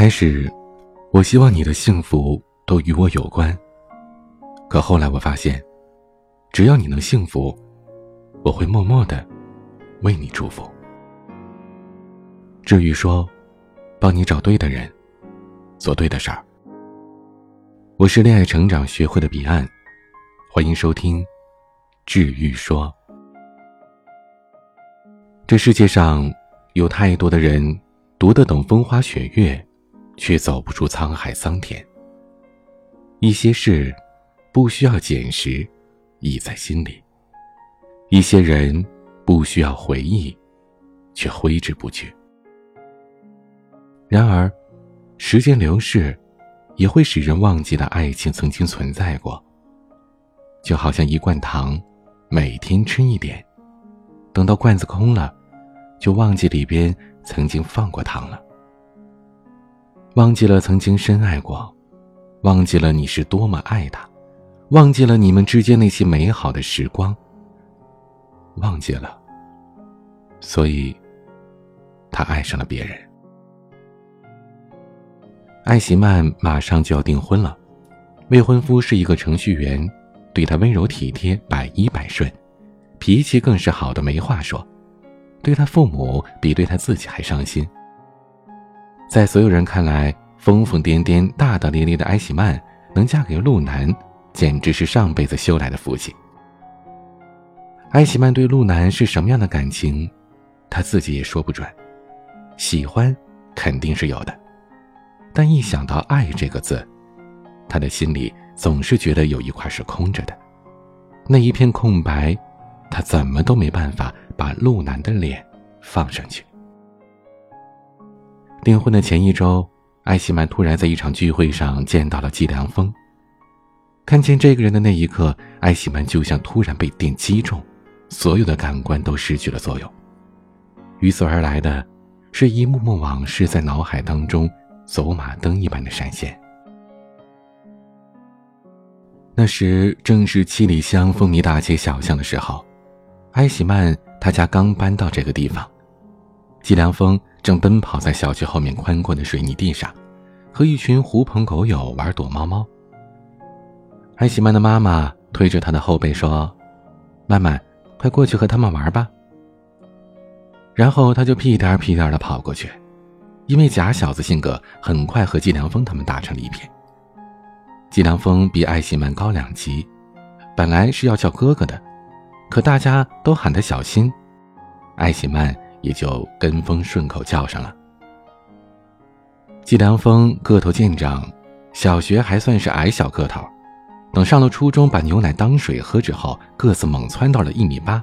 开始，我希望你的幸福都与我有关。可后来我发现，只要你能幸福，我会默默的为你祝福。至于说，帮你找对的人，做对的事儿。我是恋爱成长学会的彼岸，欢迎收听《治愈说》。这世界上有太多的人读得懂风花雪月，却走不出沧海桑田。一些事不需要捡拾，已在心里；一些人不需要回忆，却挥之不去。然而，时间流逝。也会使人忘记了爱情曾经存在过。就好像一罐糖，每天吃一点，等到罐子空了，就忘记里边曾经放过糖了。忘记了曾经深爱过，忘记了你是多么爱他，忘记了你们之间那些美好的时光。忘记了，所以，他爱上了别人。艾希曼马上就要订婚了，未婚夫是一个程序员，对她温柔体贴，百依百顺，脾气更是好的没话说，对他父母比对他自己还上心。在所有人看来，疯疯癫癫、大大咧咧的艾希曼能嫁给陆南，简直是上辈子修来的福气。艾希曼对陆南是什么样的感情，他自己也说不准，喜欢肯定是有的。但一想到“爱”这个字，他的心里总是觉得有一块是空着的，那一片空白，他怎么都没办法把陆南的脸放上去。订婚的前一周，艾希曼突然在一场聚会上见到了季良峰。看见这个人的那一刻，艾希曼就像突然被电击中，所有的感官都失去了作用。与此而来的，是一幕幕往事在脑海当中。走马灯一般的闪现。那时正是七里香风靡大街小巷的时候，艾喜曼他家刚搬到这个地方，季良峰正奔跑在小区后面宽阔的水泥地上，和一群狐朋狗友玩躲猫猫。艾希曼的妈妈推着他的后背说：“曼曼，快过去和他们玩吧。”然后他就屁颠屁颠的跑过去。因为假小子性格，很快和季良峰他们打成了一片。季良峰比艾希曼高两级，本来是要叫哥哥的，可大家都喊他小新，艾希曼也就跟风顺口叫上了。季良峰个头见长，小学还算是矮小个头，等上了初中，把牛奶当水喝之后，个子猛窜到了一米八，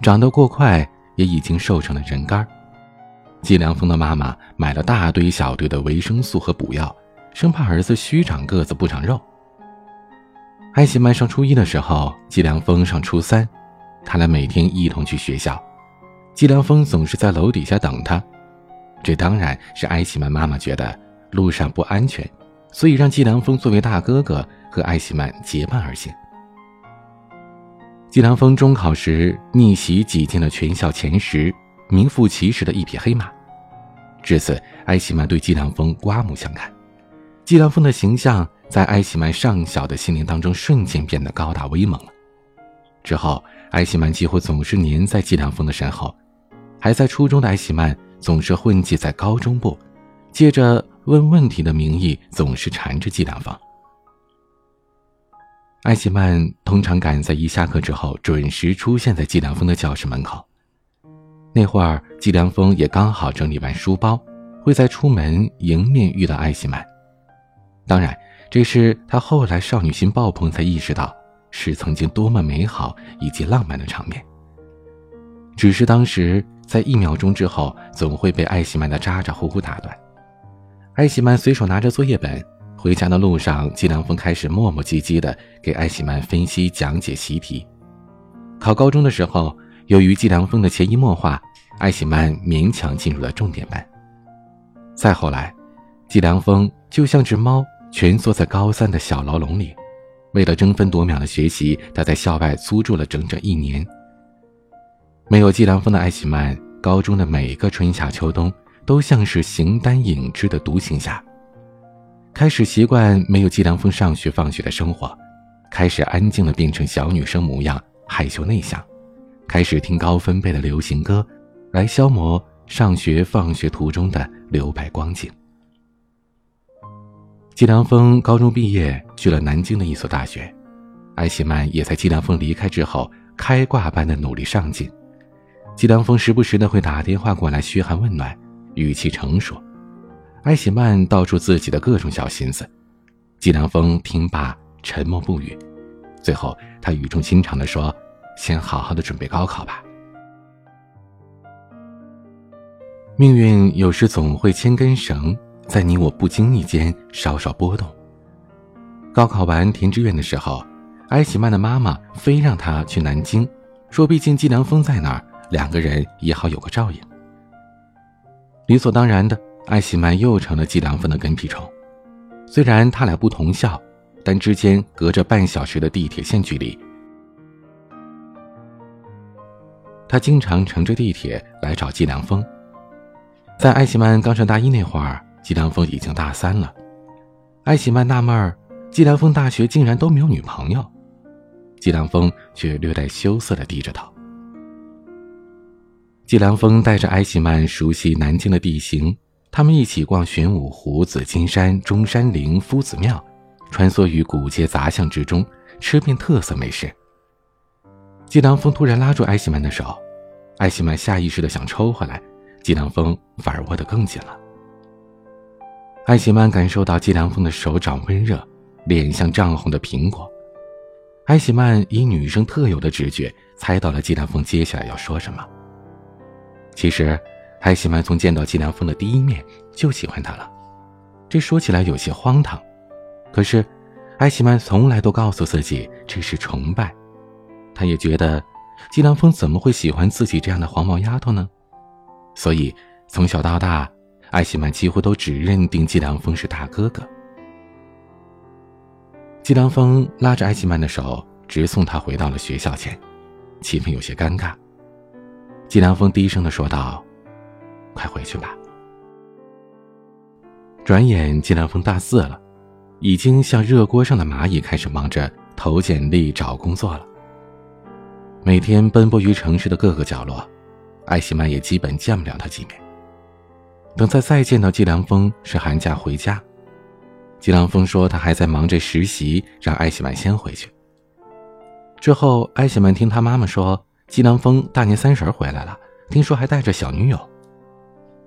长得过快，也已经瘦成了人干季良峰的妈妈买了大堆小堆的维生素和补药，生怕儿子虚长个子不长肉。艾希曼上初一的时候，季良峰上初三，他俩每天一同去学校。季良峰总是在楼底下等他，这当然是艾希曼妈妈觉得路上不安全，所以让季良峰作为大哥哥和艾希曼结伴而行。季良峰中考时逆袭挤进了全校前十，名副其实的一匹黑马。至此，艾希曼对季良峰刮目相看。季良峰的形象在艾希曼上小的心灵当中瞬间变得高大威猛了。之后，艾希曼几乎总是黏在季良峰的身后。还在初中的艾希曼总是混迹在高中部，借着问问题的名义，总是缠着季良峰。艾希曼通常赶在一下课之后，准时出现在季良峰的教室门口。那会儿，季良峰也刚好整理完书包，会在出门迎面遇到艾希曼。当然，这是他后来少女心爆棚才意识到，是曾经多么美好以及浪漫的场面。只是当时在一秒钟之后，总会被艾希曼的咋咋呼呼打断。艾希曼随手拿着作业本，回家的路上，季良峰开始磨磨唧唧的给艾希曼分析讲解习题。考高中的时候。由于季良峰的潜移默化，艾希曼勉强进入了重点班。再后来，季良峰就像只猫蜷缩在高三的小牢笼里，为了争分夺秒的学习，他在校外租住了整整一年。没有季良峰的艾希曼，高中的每一个春夏秋冬都像是形单影只的独行侠。开始习惯没有季良风上学放学的生活，开始安静的变成小女生模样，害羞内向，开始听高分贝的流行歌，来消磨上学放学途中的留白光景。季良风高中毕业去了南京的一所大学，艾希曼也在季良风离开之后开挂般的努力上进。季良风时不时的会打电话过来嘘寒问暖，语气成熟。艾喜曼道出自己的各种小心思，季良风听罢沉默不语。最后，他语重心长的说：“先好好的准备高考吧。”命运有时总会牵根绳。在你我不经意间稍稍波动。高考完填志愿的时候，艾喜曼的妈妈非让他去南京，说毕竟季良风在那儿，两个人也好有个照应。理所当然的，艾希曼又成了季良风的跟屁虫。虽然他俩不同校，但之间隔着半小时的地铁线距离。他经常乘着地铁来找季良风。在艾希曼刚上大一那会儿。季良风已经大三了，艾希曼纳闷儿，季良风大学竟然都没有女朋友，季良风却略带羞涩的低着头。季良风带着艾喜曼熟悉南京的地形，他们一起逛玄武湖、紫金山、中山陵、夫子庙，穿梭于古街杂巷之中，吃遍特色美食。季良风突然拉住艾喜曼的手，艾喜曼下意识的想抽回来，季良风反而握得更紧了。艾希曼感受到季良风的手掌温热，脸像涨红的苹果。艾希曼以女生特有的直觉猜到了季良风接下来要说什么。其实，艾希曼从见到季良风的第一面就喜欢他了，这说起来有些荒唐，可是，艾希曼从来都告诉自己这是崇拜。他也觉得，季良风怎么会喜欢自己这样的黄毛丫头呢？所以，从小到大。艾希曼几乎都只认定季良风是大哥哥。季良风拉着艾希曼的手，直送他回到了学校前，气氛有些尴尬。季良风低声的说道：“快回去吧。”转眼季良风大四了，已经像热锅上的蚂蚁，开始忙着投简历、找工作了。每天奔波于城市的各个角落，艾希曼也基本见不了他几面。等再再见到季良风是寒假回家，季良风说他还在忙着实习，让艾希曼先回去。之后，艾希曼听他妈妈说季良风大年三十回来了，听说还带着小女友。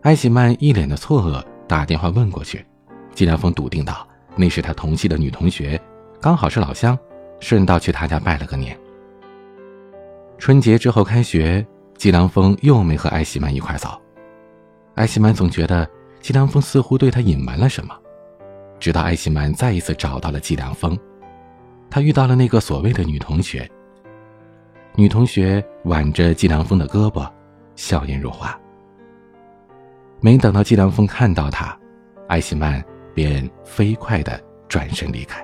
艾希曼一脸的错愕，打电话问过去，季良风笃定道：“那是他同系的女同学，刚好是老乡，顺道去他家拜了个年。”春节之后开学，季良风又没和艾希曼一块走。艾希曼总觉得季良风似乎对他隐瞒了什么，直到艾希曼再一次找到了季良风，他遇到了那个所谓的女同学。女同学挽着季良风的胳膊，笑颜如花。没等到季良风看到她，艾希曼便飞快的转身离开。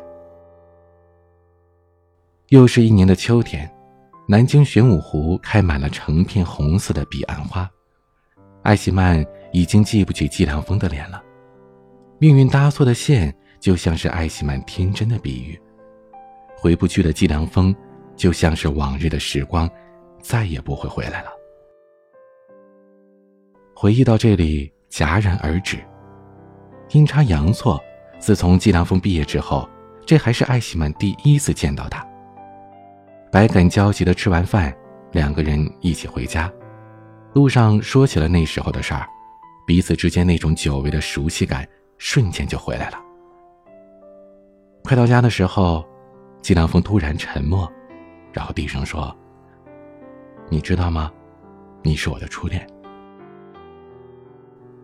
又是一年的秋天，南京玄武湖开满了成片红色的彼岸花，艾希曼。已经记不起季良风的脸了，命运搭错的线，就像是艾希曼天真的比喻。回不去的季良风，就像是往日的时光，再也不会回来了。回忆到这里，戛然而止。阴差阳错，自从季良风毕业之后，这还是艾希曼第一次见到他。百感交集的吃完饭，两个人一起回家，路上说起了那时候的事儿。彼此之间那种久违的熟悉感瞬间就回来了。快到家的时候，季良风突然沉默，然后低声说：“你知道吗？你是我的初恋。”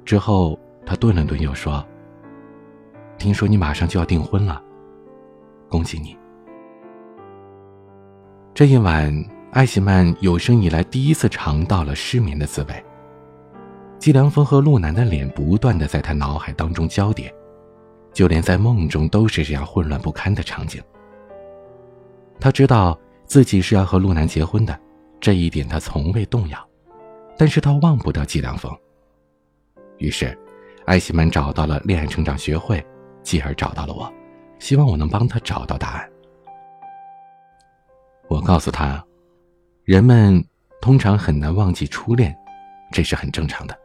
之后他顿了顿，又说：“听说你马上就要订婚了，恭喜你。”这一晚，艾希曼有生以来第一次尝到了失眠的滋味。季良风和陆南的脸不断的在他脑海当中交叠，就连在梦中都是这样混乱不堪的场景。他知道自己是要和陆南结婚的，这一点他从未动摇，但是他忘不掉季良风。于是，艾希曼找到了恋爱成长学会，继而找到了我，希望我能帮他找到答案。我告诉他，人们通常很难忘记初恋，这是很正常的。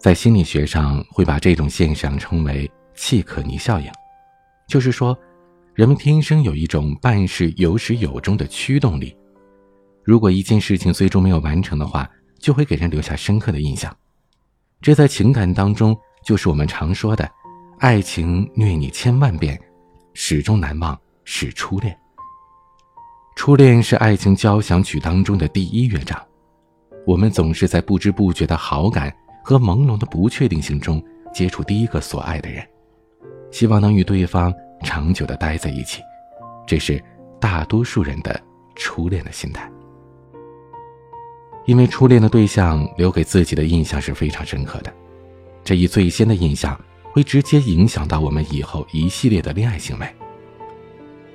在心理学上，会把这种现象称为契可尼效应，就是说，人们天生有一种办事有始有终的驱动力。如果一件事情最终没有完成的话，就会给人留下深刻的印象。这在情感当中，就是我们常说的“爱情虐你千万遍，始终难忘是初恋”。初恋是爱情交响曲当中的第一乐章，我们总是在不知不觉的好感。和朦胧的不确定性中接触第一个所爱的人，希望能与对方长久的待在一起，这是大多数人的初恋的心态。因为初恋的对象留给自己的印象是非常深刻的，这一最先的印象会直接影响到我们以后一系列的恋爱行为。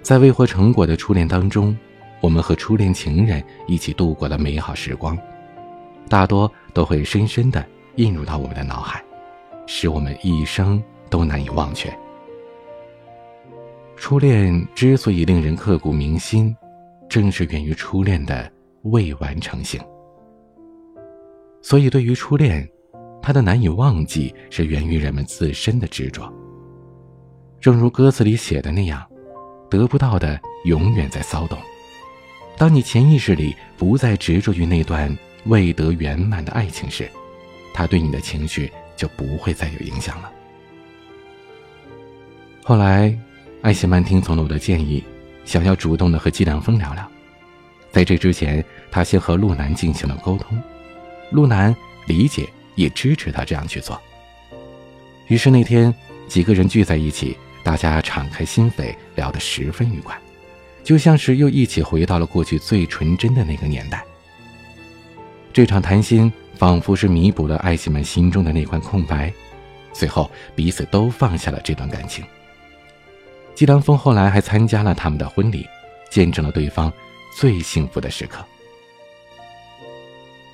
在未获成果的初恋当中，我们和初恋情人一起度过了美好时光，大多都会深深的。印入到我们的脑海，使我们一生都难以忘却。初恋之所以令人刻骨铭心，正是源于初恋的未完成性。所以，对于初恋，它的难以忘记是源于人们自身的执着。正如歌词里写的那样，得不到的永远在骚动。当你潜意识里不再执着于那段未得圆满的爱情时，他对你的情绪就不会再有影响了。后来，艾希曼听从了我的建议，想要主动的和季良峰聊聊。在这之前，他先和陆南进行了沟通，陆南理解也支持他这样去做。于是那天，几个人聚在一起，大家敞开心扉，聊得十分愉快，就像是又一起回到了过去最纯真的那个年代。这场谈心。仿佛是弥补了艾希曼心中的那块空白，最后彼此都放下了这段感情。季良峰后来还参加了他们的婚礼，见证了对方最幸福的时刻。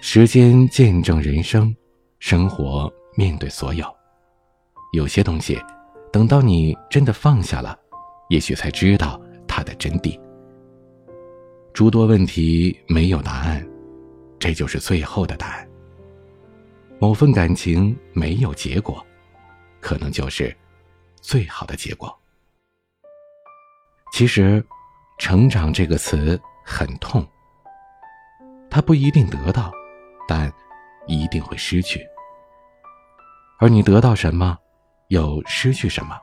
时间见证人生，生活面对所有，有些东西，等到你真的放下了，也许才知道它的真谛。诸多问题没有答案，这就是最后的答案。某份感情没有结果，可能就是最好的结果。其实，“成长”这个词很痛。他不一定得到，但一定会失去。而你得到什么，又失去什么，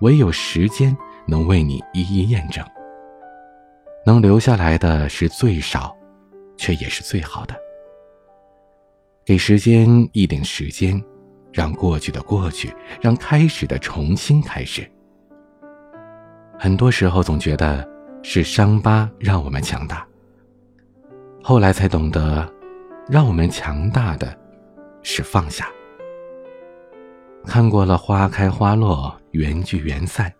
唯有时间能为你一一验证。能留下来的是最少，却也是最好的。给时间一点时间，让过去的过去，让开始的重新开始。很多时候总觉得是伤疤让我们强大，后来才懂得，让我们强大的是放下。看过了花开花落，缘聚缘散，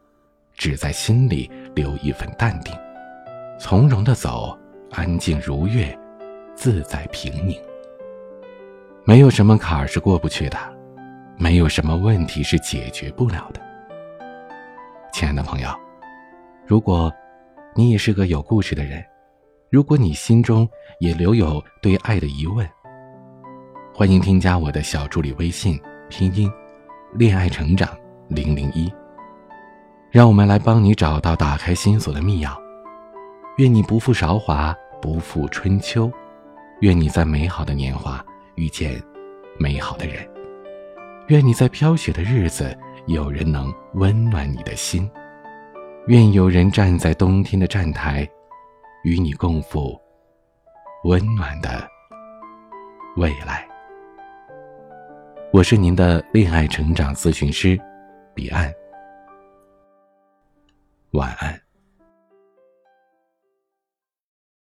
只在心里留一份淡定，从容的走，安静如月，自在平宁。没有什么坎儿是过不去的，没有什么问题是解决不了的。亲爱的朋友，如果你也是个有故事的人，如果你心中也留有对爱的疑问，欢迎添加我的小助理微信，拼音“恋爱成长零零一”，让我们来帮你找到打开心锁的密钥。愿你不负韶华，不负春秋，愿你在美好的年华。遇见美好的人，愿你在飘雪的日子有人能温暖你的心，愿有人站在冬天的站台，与你共赴温暖的未来。我是您的恋爱成长咨询师彼岸，晚安。